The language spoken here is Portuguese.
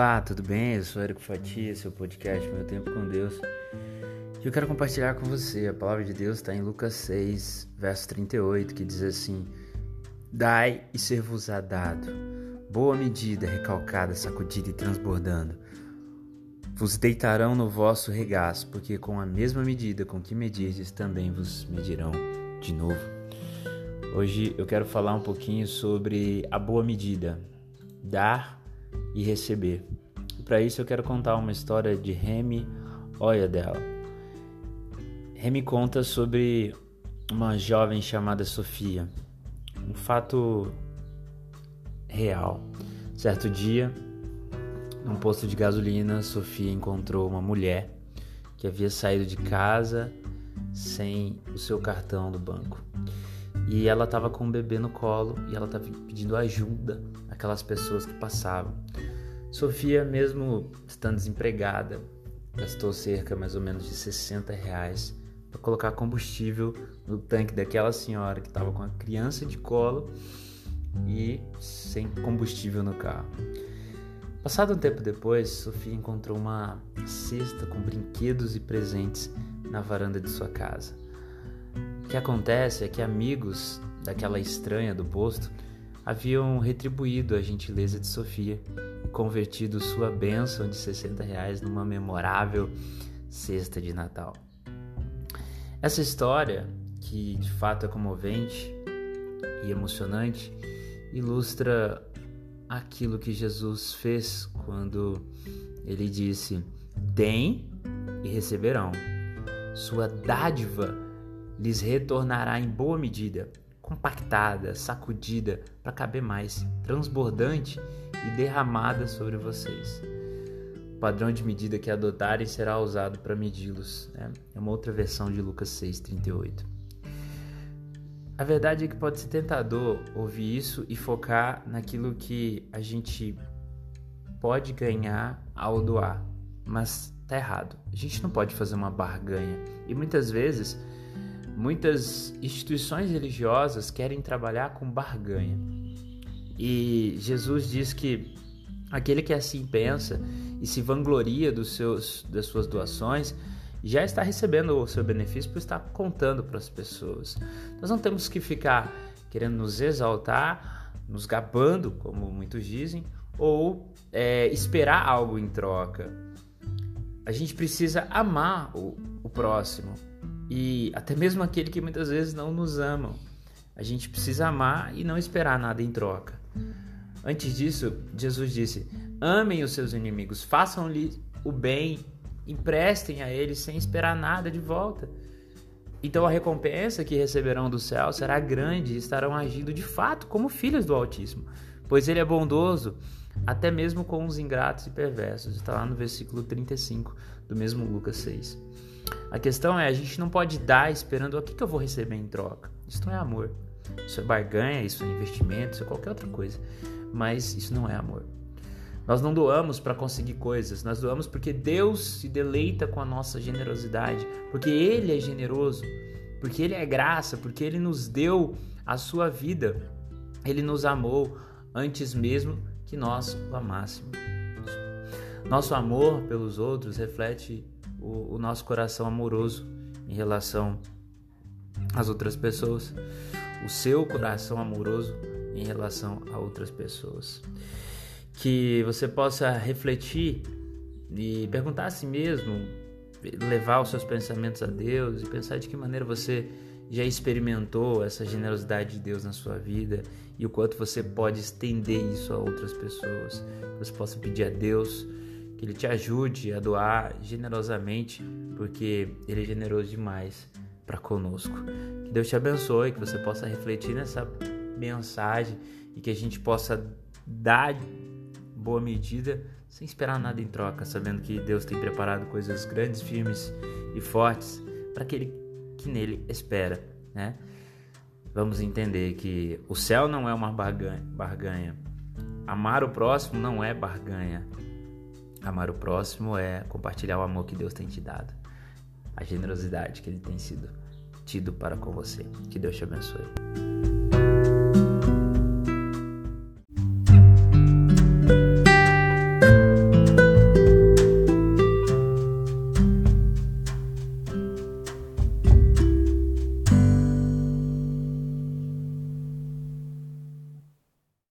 Olá, tudo bem? Eu sou Érico Fatia, seu podcast Meu Tempo com Deus. E eu quero compartilhar com você. A palavra de Deus está em Lucas 6, verso 38, que diz assim: Dai e ser-vos-á dado, boa medida, recalcada, sacudida e transbordando. Vos deitarão no vosso regaço, porque com a mesma medida com que medirdes, também vos medirão de novo. Hoje eu quero falar um pouquinho sobre a boa medida, dar e receber. Para isso eu quero contar uma história de Remy Oyadel. Remy conta sobre uma jovem chamada Sofia. Um fato real. Certo dia, num posto de gasolina, Sofia encontrou uma mulher que havia saído de casa sem o seu cartão do banco. E ela estava com um bebê no colo e ela estava pedindo ajuda àquelas pessoas que passavam. Sofia, mesmo estando desempregada, gastou cerca mais ou menos de 60 reais para colocar combustível no tanque daquela senhora que estava com a criança de colo e sem combustível no carro. Passado um tempo depois, Sofia encontrou uma cesta com brinquedos e presentes na varanda de sua casa. O que acontece é que amigos daquela estranha do posto haviam retribuído a gentileza de Sofia e convertido sua bênção de 60 reais numa memorável cesta de Natal. Essa história, que de fato é comovente e emocionante, ilustra aquilo que Jesus fez quando ele disse: Deem e receberão. Sua dádiva lhes retornará em boa medida, compactada, sacudida, para caber mais, transbordante e derramada sobre vocês. O padrão de medida que adotarem será usado para medi-los. Né? É uma outra versão de Lucas 6,38. A verdade é que pode ser tentador ouvir isso e focar naquilo que a gente pode ganhar ao doar, mas tá errado. A gente não pode fazer uma barganha e muitas vezes Muitas instituições religiosas querem trabalhar com barganha. E Jesus diz que aquele que assim pensa e se vangloria dos seus, das suas doações já está recebendo o seu benefício por estar contando para as pessoas. Nós não temos que ficar querendo nos exaltar, nos gabando, como muitos dizem, ou é, esperar algo em troca. A gente precisa amar o, o próximo, e até mesmo aquele que muitas vezes não nos amam. A gente precisa amar e não esperar nada em troca. Antes disso, Jesus disse: Amem os seus inimigos, façam-lhe o bem, emprestem a eles sem esperar nada de volta. Então a recompensa que receberão do céu será grande e estarão agindo de fato como filhos do Altíssimo, pois ele é bondoso até mesmo com os ingratos e perversos. Está lá no versículo 35 do mesmo Lucas 6. A questão é, a gente não pode dar esperando o que, que eu vou receber em troca. Isso não é amor. Isso é barganha, isso é investimento, isso é qualquer outra coisa. Mas isso não é amor. Nós não doamos para conseguir coisas, nós doamos porque Deus se deleita com a nossa generosidade, porque Ele é generoso, porque Ele é graça, porque Ele nos deu a sua vida, Ele nos amou antes mesmo que nós o amássemos. Nosso amor pelos outros reflete o, o nosso coração amoroso em relação às outras pessoas, o seu coração amoroso em relação a outras pessoas. Que você possa refletir e perguntar a si mesmo, levar os seus pensamentos a Deus e pensar de que maneira você já experimentou essa generosidade de Deus na sua vida e o quanto você pode estender isso a outras pessoas. Você possa pedir a Deus que Ele te ajude a doar generosamente, porque Ele é generoso demais para conosco. Que Deus te abençoe, que você possa refletir nessa mensagem e que a gente possa dar boa medida sem esperar nada em troca, sabendo que Deus tem preparado coisas grandes, firmes e fortes para aquele que nele espera, né? Vamos entender que o céu não é uma barganha. Amar o próximo não é barganha. Amar o próximo é compartilhar o amor que Deus tem te dado, a generosidade que Ele tem sido tido para com você. Que Deus te abençoe.